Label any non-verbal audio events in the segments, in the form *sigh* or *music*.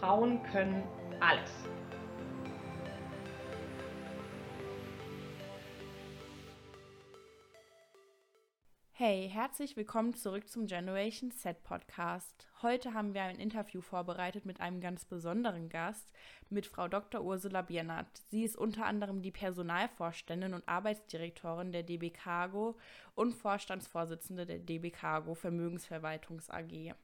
Frauen können alles. Hey, herzlich willkommen zurück zum Generation Set Podcast. Heute haben wir ein Interview vorbereitet mit einem ganz besonderen Gast, mit Frau Dr. Ursula Biernat. Sie ist unter anderem die Personalvorständin und Arbeitsdirektorin der DB Cargo und Vorstandsvorsitzende der DB Cargo Vermögensverwaltungs AG.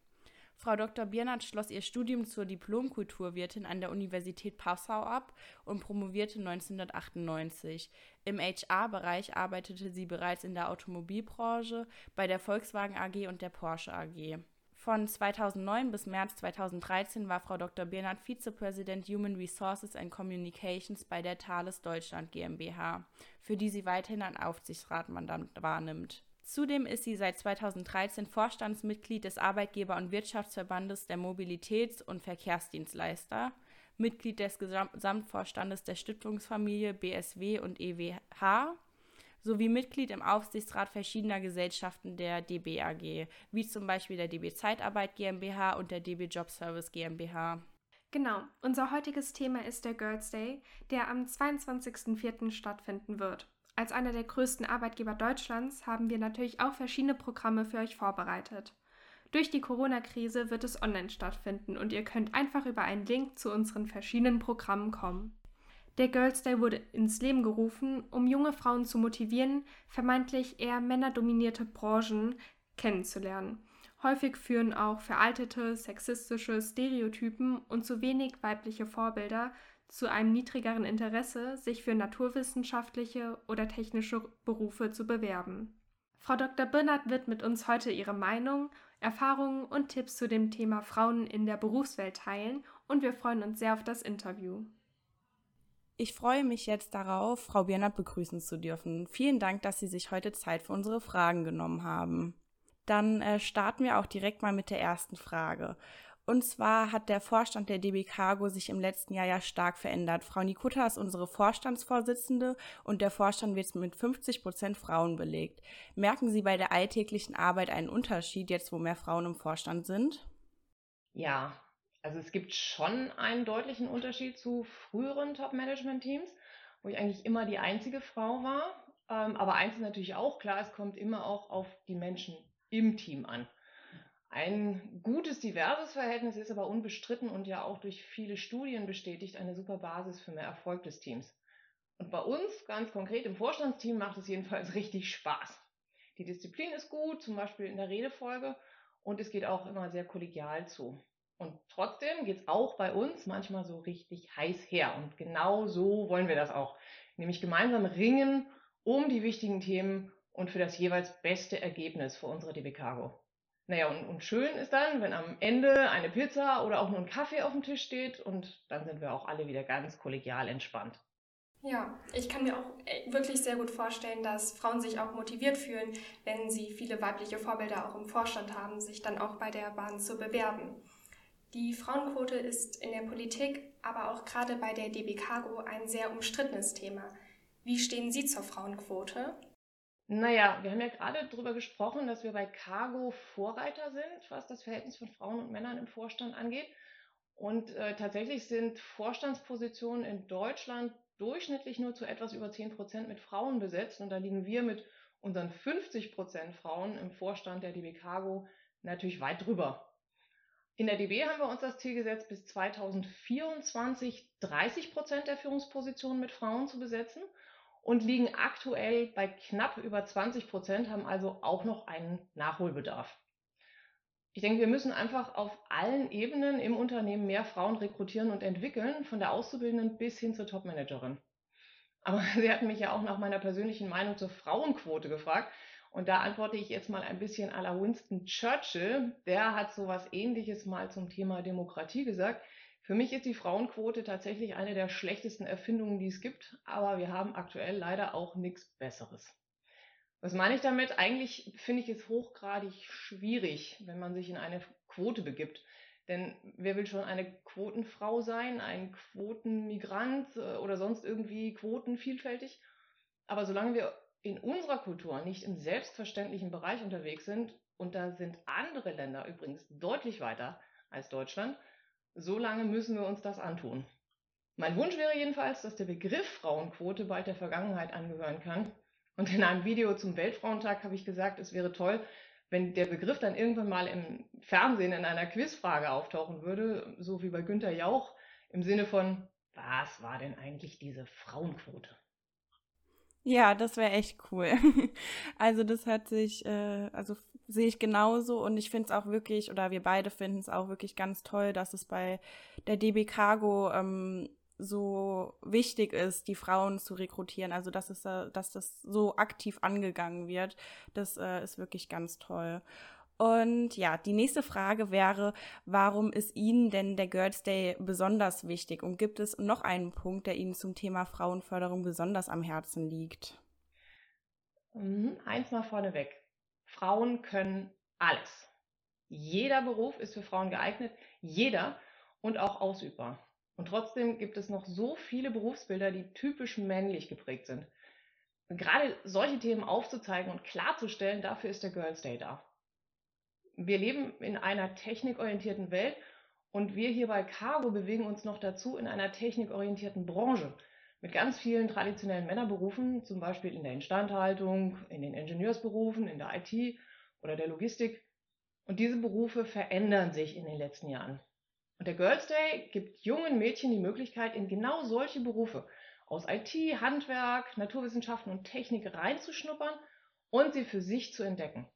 Frau Dr. Biernat schloss ihr Studium zur Diplomkulturwirtin an der Universität Passau ab und promovierte 1998. Im HR-Bereich arbeitete sie bereits in der Automobilbranche, bei der Volkswagen AG und der Porsche AG. Von 2009 bis März 2013 war Frau Dr. Biernat Vizepräsident Human Resources and Communications bei der Thales Deutschland GmbH, für die sie weiterhin ein Aufsichtsratmandat wahrnimmt. Zudem ist sie seit 2013 Vorstandsmitglied des Arbeitgeber- und Wirtschaftsverbandes der Mobilitäts- und Verkehrsdienstleister, Mitglied des Gesamtvorstandes der Stiftungsfamilie BSW und EWH sowie Mitglied im Aufsichtsrat verschiedener Gesellschaften der DB AG, wie zum Beispiel der DB Zeitarbeit GmbH und der DB Jobservice GmbH. Genau, unser heutiges Thema ist der Girls Day, der am 22.04. stattfinden wird. Als einer der größten Arbeitgeber Deutschlands haben wir natürlich auch verschiedene Programme für euch vorbereitet. Durch die Corona-Krise wird es online stattfinden und ihr könnt einfach über einen Link zu unseren verschiedenen Programmen kommen. Der Girls Day wurde ins Leben gerufen, um junge Frauen zu motivieren, vermeintlich eher männerdominierte Branchen kennenzulernen. Häufig führen auch veraltete, sexistische Stereotypen und zu wenig weibliche Vorbilder zu einem niedrigeren Interesse, sich für naturwissenschaftliche oder technische Berufe zu bewerben. Frau Dr. Birnert wird mit uns heute ihre Meinung, Erfahrungen und Tipps zu dem Thema Frauen in der Berufswelt teilen und wir freuen uns sehr auf das Interview. Ich freue mich jetzt darauf, Frau Birnert begrüßen zu dürfen. Vielen Dank, dass Sie sich heute Zeit für unsere Fragen genommen haben. Dann äh, starten wir auch direkt mal mit der ersten Frage. Und zwar hat der Vorstand der DB Cargo sich im letzten Jahr ja stark verändert. Frau Nikutta ist unsere Vorstandsvorsitzende und der Vorstand wird mit 50 Prozent Frauen belegt. Merken Sie bei der alltäglichen Arbeit einen Unterschied, jetzt wo mehr Frauen im Vorstand sind? Ja, also es gibt schon einen deutlichen Unterschied zu früheren Top-Management-Teams, wo ich eigentlich immer die einzige Frau war. Ähm, aber eins ist natürlich auch klar, es kommt immer auch auf die Menschen im Team an. Ein gutes, diverses Verhältnis ist aber unbestritten und ja auch durch viele Studien bestätigt eine super Basis für mehr Erfolg des Teams. Und bei uns, ganz konkret im Vorstandsteam, macht es jedenfalls *laughs* richtig Spaß. Die Disziplin ist gut, zum Beispiel in der Redefolge, und es geht auch immer sehr kollegial zu. Und trotzdem geht es auch bei uns manchmal so richtig heiß her. Und genau so wollen wir das auch. Nämlich gemeinsam ringen um die wichtigen Themen und für das jeweils beste Ergebnis für unsere DB Cargo. Naja, und, und schön ist dann, wenn am Ende eine Pizza oder auch nur ein Kaffee auf dem Tisch steht und dann sind wir auch alle wieder ganz kollegial entspannt. Ja, ich kann mir auch äh, wirklich sehr gut vorstellen, dass Frauen sich auch motiviert fühlen, wenn sie viele weibliche Vorbilder auch im Vorstand haben, sich dann auch bei der Bahn zu bewerben. Die Frauenquote ist in der Politik, aber auch gerade bei der DB Cargo ein sehr umstrittenes Thema. Wie stehen Sie zur Frauenquote? Naja, wir haben ja gerade darüber gesprochen, dass wir bei Cargo Vorreiter sind, was das Verhältnis von Frauen und Männern im Vorstand angeht. Und äh, tatsächlich sind Vorstandspositionen in Deutschland durchschnittlich nur zu etwas über 10 Prozent mit Frauen besetzt. Und da liegen wir mit unseren 50 Prozent Frauen im Vorstand der DB Cargo natürlich weit drüber. In der DB haben wir uns das Ziel gesetzt, bis 2024 30 Prozent der Führungspositionen mit Frauen zu besetzen und liegen aktuell bei knapp über 20 Prozent, haben also auch noch einen Nachholbedarf. Ich denke, wir müssen einfach auf allen Ebenen im Unternehmen mehr Frauen rekrutieren und entwickeln, von der Auszubildenden bis hin zur Topmanagerin. Aber *laughs* Sie hatten mich ja auch nach meiner persönlichen Meinung zur Frauenquote gefragt. Und da antworte ich jetzt mal ein bisschen à la Winston Churchill. Der hat so was ähnliches mal zum Thema Demokratie gesagt. Für mich ist die Frauenquote tatsächlich eine der schlechtesten Erfindungen, die es gibt, aber wir haben aktuell leider auch nichts Besseres. Was meine ich damit? Eigentlich finde ich es hochgradig schwierig, wenn man sich in eine Quote begibt. Denn wer will schon eine Quotenfrau sein, ein Quotenmigrant äh, oder sonst irgendwie quotenvielfältig? Aber solange wir in unserer Kultur nicht im selbstverständlichen Bereich unterwegs sind, und da sind andere Länder übrigens deutlich weiter als Deutschland, So lange müssen wir uns das antun. Mein Wunsch wäre jedenfalls, dass der Begriff Frauenquote bald der Vergangenheit angehören kann. Und in einem Video zum Weltfrauentag habe ich gesagt, es wäre toll, wenn der Begriff dann irgendwann mal im Fernsehen in einer Quizfrage auftauchen würde, so wie bei Günter Jauch, im Sinne von, was war denn eigentlich diese Frauenquote? Ja, das wäre echt cool. *laughs* Also das hört sich, äh, also sehe ich genauso und ich finde es auch wirklich, oder wir beide finden es auch wirklich ganz toll, dass es bei der DB Cargo ähm, so wichtig ist, die Frauen zu rekrutieren. Also dass es, dass das so aktiv angegangen wird, das äh, ist wirklich ganz toll. Und ja, die nächste Frage wäre, warum ist Ihnen denn der Girls Day besonders wichtig? Und gibt es noch einen Punkt, der Ihnen zum Thema Frauenförderung besonders am Herzen liegt? Mhm, eins mal vorneweg. Frauen können alles. Jeder Beruf ist für Frauen geeignet, jeder und auch ausübbar. Und trotzdem gibt es noch so viele Berufsbilder, die typisch männlich geprägt sind. Und gerade solche Themen aufzuzeigen und klarzustellen, dafür ist der Girls Day da wir leben in einer technikorientierten Welt und wir hier bei Cargo bewegen uns noch dazu in einer technikorientierten Branche mit ganz vielen traditionellen Männerberufen, zum Beispiel in der Instandhaltung, in den Ingenieursberufen, in der IT oder der Logistik. Und diese Berufe verändern sich in den letzten Jahren. Und der Girls Day gibt jungen Mädchen die Möglichkeit, in genau solche Berufe aus IT, Handwerk, Naturwissenschaften und Technik reinzuschnuppern und sie für sich zu entdecken.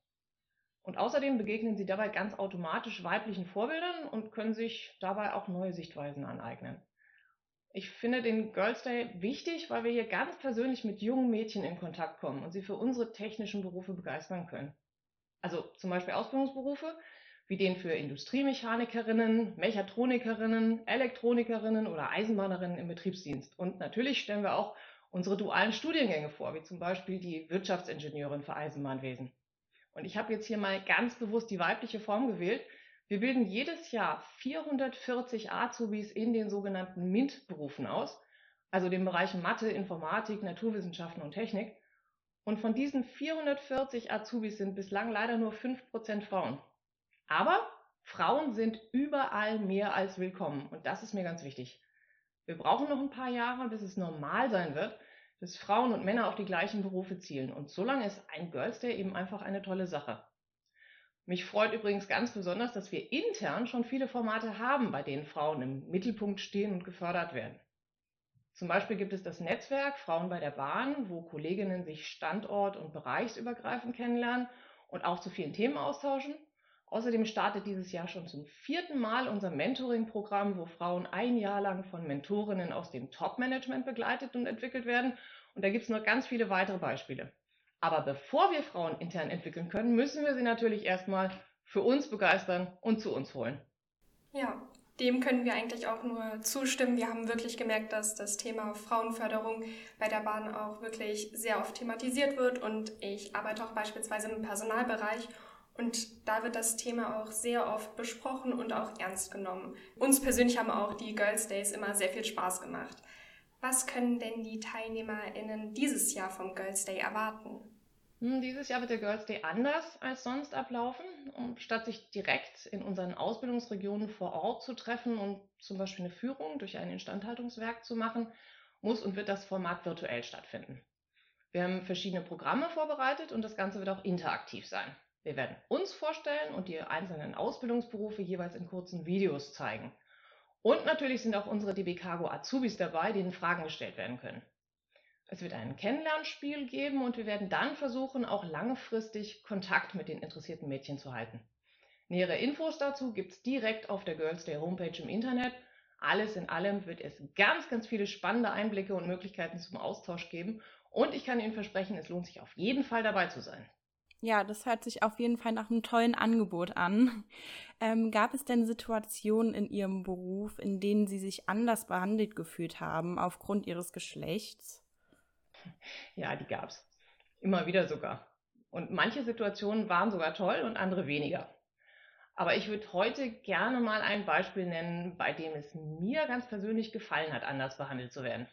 Und außerdem begegnen sie dabei ganz automatisch weiblichen Vorbildern und können sich dabei auch neue Sichtweisen aneignen. Ich finde den Girls Day wichtig, weil wir hier ganz persönlich mit jungen Mädchen in Kontakt kommen und sie für unsere technischen Berufe begeistern können. Also zum Beispiel Ausbildungsberufe wie den für Industriemechanikerinnen, Mechatronikerinnen, Elektronikerinnen oder Eisenbahnerinnen im Betriebsdienst. Und natürlich stellen wir auch unsere dualen Studiengänge vor, wie zum Beispiel die Wirtschaftsingenieurin für Eisenbahnwesen. Und ich habe jetzt hier mal ganz bewusst die weibliche Form gewählt. Wir bilden jedes Jahr 440 Azubis in den sogenannten MINT-Berufen aus, also den Bereichen Mathe, Informatik, Naturwissenschaften und Technik. Und von diesen 440 Azubis sind bislang leider nur 5% Frauen. Aber Frauen sind überall mehr als willkommen und das ist mir ganz wichtig. Wir brauchen noch ein paar Jahre, bis es normal sein wird, dass Frauen und Männer auf die gleichen Berufe zielen. Und so lange ist ein Girls Day eben einfach eine tolle Sache. Mich freut übrigens ganz besonders, dass wir intern schon viele Formate haben, bei denen Frauen im Mittelpunkt stehen und gefördert werden. Zum Beispiel gibt es das Netzwerk Frauen bei der Bahn, wo Kolleginnen sich standort- und bereichsübergreifend kennenlernen und auch zu vielen Themen austauschen. Außerdem startet dieses Jahr schon zum vierten Mal unser Mentoring-Programm, wo Frauen ein Jahr lang von Mentorinnen aus dem Top-Management begleitet und entwickelt werden. Und da gibt es noch ganz viele weitere Beispiele. Aber bevor wir Frauen intern entwickeln können, müssen wir sie natürlich erstmal für uns begeistern und zu uns holen. Ja, dem können wir eigentlich auch nur zustimmen. Wir haben wirklich gemerkt, dass das Thema Frauenförderung bei der Bahn auch wirklich sehr oft thematisiert wird. Und ich arbeite auch beispielsweise im Personalbereich und da wird das Thema auch sehr oft besprochen und auch ernst genommen. Uns persönlich haben auch die Girls Days immer sehr viel Spaß gemacht. Was können denn die TeilnehmerInnen dieses Jahr vom Girls Day erwarten? Hm, dieses Jahr wird der Girls Day anders als sonst ablaufen. Um, statt sich direkt in unseren Ausbildungsregionen vor Ort zu treffen und zum Beispiel eine Führung durch ein Instandhaltungswerk zu machen, muss und wird das Format virtuell stattfinden. Wir haben verschiedene Programme vorbereitet und das Ganze wird auch interaktiv sein. Wir werden uns vorstellen und die einzelnen Ausbildungsberufe jeweils in kurzen Videos zeigen. Und natürlich sind auch unsere DB Cargo Azubis dabei, denen Fragen gestellt werden können. Es wird ein Kennenlernspiel geben und wir werden dann versuchen, auch langfristig Kontakt mit den interessierten Mädchen zu halten. Nähere Infos dazu gibt es direkt auf der Girls Day Homepage im Internet. Alles in allem wird es ganz, ganz viele spannende Einblicke und Möglichkeiten zum Austausch geben und ich kann Ihnen versprechen, es lohnt sich auf jeden Fall dabei zu sein. Ja, das hört sich auf jeden Fall nach einem tollen Angebot an. *laughs* Ähm, gab es denn Situationen in Ihrem Beruf, in denen Sie sich anders behandelt gefühlt haben aufgrund Ihres Geschlechts? *laughs* Ja, die gab es. Immer wieder sogar. Und manche Situationen waren sogar toll und andere weniger. Aber ich würde heute gerne mal ein Beispiel nennen, bei dem es mir ganz persönlich gefallen hat, anders behandelt zu werden.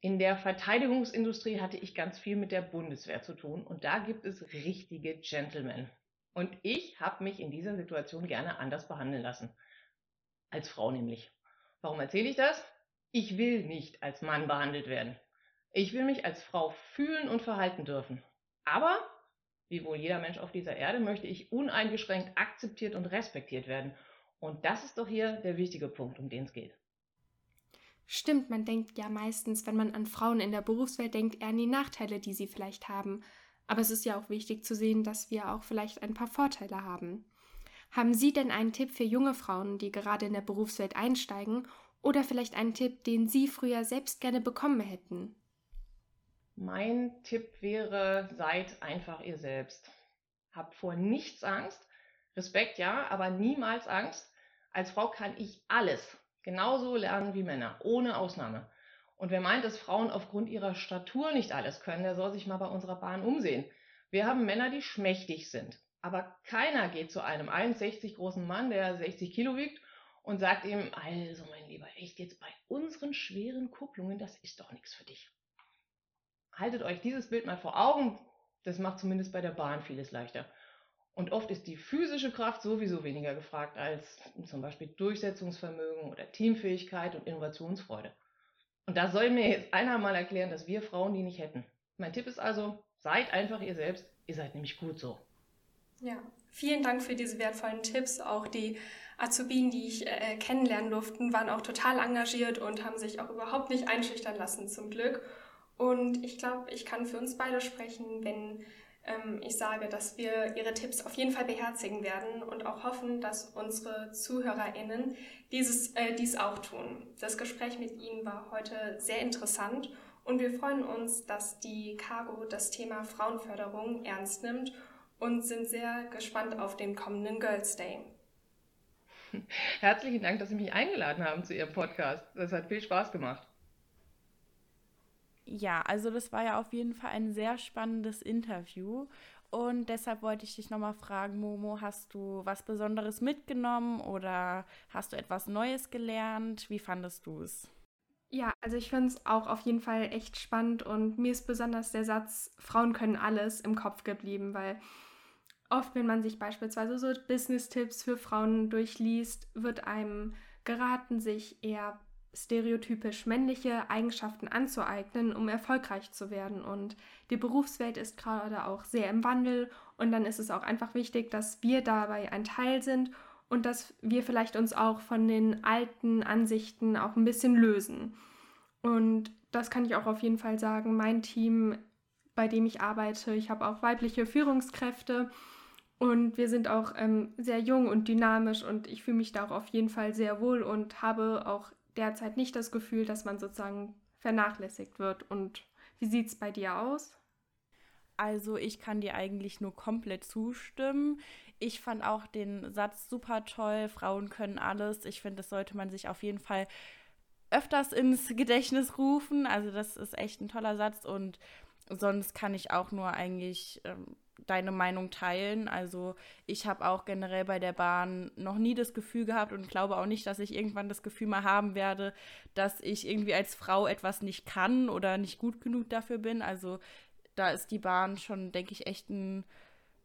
In der Verteidigungsindustrie hatte ich ganz viel mit der Bundeswehr zu tun und da gibt es richtige Gentlemen. Und ich habe mich in dieser Situation gerne anders behandeln lassen. Als Frau nämlich. Warum erzähle ich das? Ich will nicht als Mann behandelt werden. Ich will mich als Frau fühlen und verhalten dürfen. Aber, wie wohl jeder Mensch auf dieser Erde, möchte ich uneingeschränkt akzeptiert und respektiert werden. Und das ist doch hier der wichtige Punkt, um den es geht. Stimmt, man denkt ja meistens, wenn man an Frauen in der Berufswelt denkt, eher an die Nachteile, die sie vielleicht haben. Aber es ist ja auch wichtig zu sehen, dass wir auch vielleicht ein paar Vorteile haben. Haben Sie denn einen Tipp für junge Frauen, die gerade in der Berufswelt einsteigen, oder vielleicht einen Tipp, den Sie früher selbst gerne bekommen hätten? Mein Tipp wäre, seid einfach ihr selbst. Habt vor nichts Angst. Respekt ja, aber niemals Angst. Als Frau kann ich alles genauso lernen wie Männer, ohne Ausnahme. Und wer meint, dass Frauen aufgrund ihrer Statur nicht alles können, der soll sich mal bei unserer Bahn umsehen. Wir haben Männer, die schmächtig sind. Aber keiner geht zu einem 1,60 großen Mann, der 60 Kilo wiegt, und sagt ihm, also mein Lieber, echt jetzt bei unseren schweren Kupplungen, das ist doch nichts für dich haltet euch dieses Bild mal vor Augen. Das macht zumindest bei der Bahn vieles leichter. Und oft ist die physische Kraft sowieso weniger gefragt als zum Beispiel Durchsetzungsvermögen oder Teamfähigkeit und Innovationsfreude. Und da soll mir jetzt einer mal erklären, dass wir Frauen die nicht hätten. Mein Tipp ist also, seid einfach ihr selbst, ihr seid nämlich gut so. Ja, vielen Dank für diese wertvollen Tipps. Auch die Azubinen, die ich äh, kennenlernen durften, waren auch total engagiert und haben sich auch überhaupt nicht einschüchtern lassen, zum Glück. Und ich glaube, ich kann für uns beide sprechen, wenn ähm, ich sage, dass wir Ihre Tipps auf jeden Fall beherzigen werden und auch hoffen, dass unsere ZuhörerInnen dieses, äh, dies auch tun. Das Gespräch mit Ihnen war heute sehr interessant und wir freuen uns, dass die Cargo das Thema Frauenförderung ernst nimmt und sind sehr gespannt auf den kommenden Girls Day. *laughs* Herzlichen Dank, dass Sie mich eingeladen haben zu Ihrem Podcast. Das hat viel Spaß gemacht. Ja, also das war ja auf jeden Fall ein sehr spannendes Interview. Und deshalb wollte ich dich nochmal fragen, Momo, hast du was Besonderes mitgenommen oder hast du etwas Neues gelernt? Wie fandest du es? Ja, also ich finde es auch auf jeden Fall echt spannend und mir ist besonders der Satz, Frauen können alles im Kopf geblieben, weil oft, wenn man sich beispielsweise so Business-Tipps für Frauen durchliest, wird einem geraten, sich eher stereotypisch männliche Eigenschaften anzueignen, um erfolgreich zu werden. Und die Berufswelt ist gerade auch sehr im Wandel und dann ist es auch einfach wichtig, dass wir dabei ein Teil sind und dass wir vielleicht uns auch von den alten Ansichten auch ein bisschen lösen. Und das kann ich auch auf jeden Fall sagen. Mein Team, bei dem ich arbeite, ich habe auch weibliche Führungskräfte und wir sind auch ähm, sehr jung und dynamisch und ich fühle mich da auch auf jeden Fall sehr wohl und habe auch derzeit nicht das Gefühl, dass man sozusagen vernachlässigt wird. Und wie sieht es bei dir aus? Also ich kann dir eigentlich nur komplett zustimmen. Ich fand auch den Satz super toll, Frauen können alles. Ich finde, das sollte man sich auf jeden Fall öfters ins Gedächtnis rufen. Also das ist echt ein toller Satz und sonst kann ich auch nur eigentlich ähm, deine Meinung teilen. Also ich habe auch generell bei der Bahn noch nie das Gefühl gehabt und glaube auch nicht, dass ich irgendwann das Gefühl mal haben werde, dass ich irgendwie als Frau etwas nicht kann oder nicht gut genug dafür bin. Also da ist die Bahn schon, denke ich, echt ein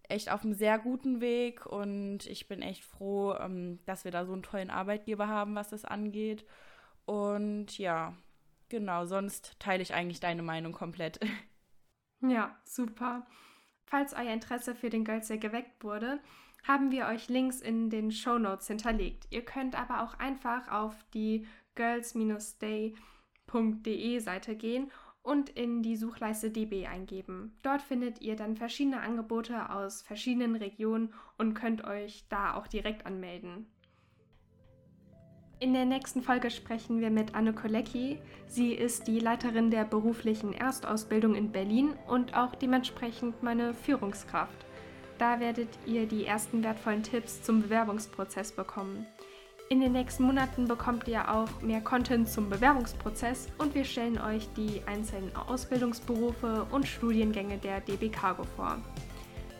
echt auf einem sehr guten Weg und ich bin echt froh, ähm, dass wir da so einen tollen Arbeitgeber haben, was das angeht. Und ja, genau, sonst teile ich eigentlich deine Meinung komplett. *laughs* Ja, super. Falls euer Interesse für den Girls Day geweckt wurde, haben wir euch Links in den Show Notes hinterlegt. Ihr könnt aber auch einfach auf die girls-day.de Seite gehen und in die Suchleiste DB eingeben. Dort findet ihr dann verschiedene Angebote aus verschiedenen Regionen und könnt euch da auch direkt anmelden. In der nächsten Folge sprechen wir mit Anne Kolecki. Sie ist die Leiterin der beruflichen Erstausbildung in Berlin und auch dementsprechend meine Führungskraft. Da werdet ihr die ersten wertvollen Tipps zum Bewerbungsprozess bekommen. In den nächsten Monaten bekommt ihr auch mehr Content zum Bewerbungsprozess und wir stellen euch die einzelnen Ausbildungsberufe und Studiengänge der DB Cargo vor.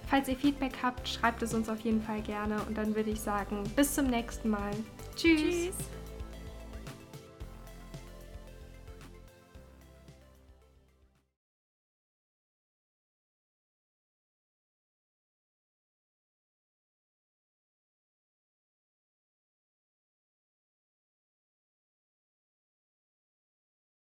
Falls ihr Feedback habt, schreibt es uns auf jeden Fall gerne und dann würde ich sagen, bis zum nächsten Mal. Tschüss. Tschüss.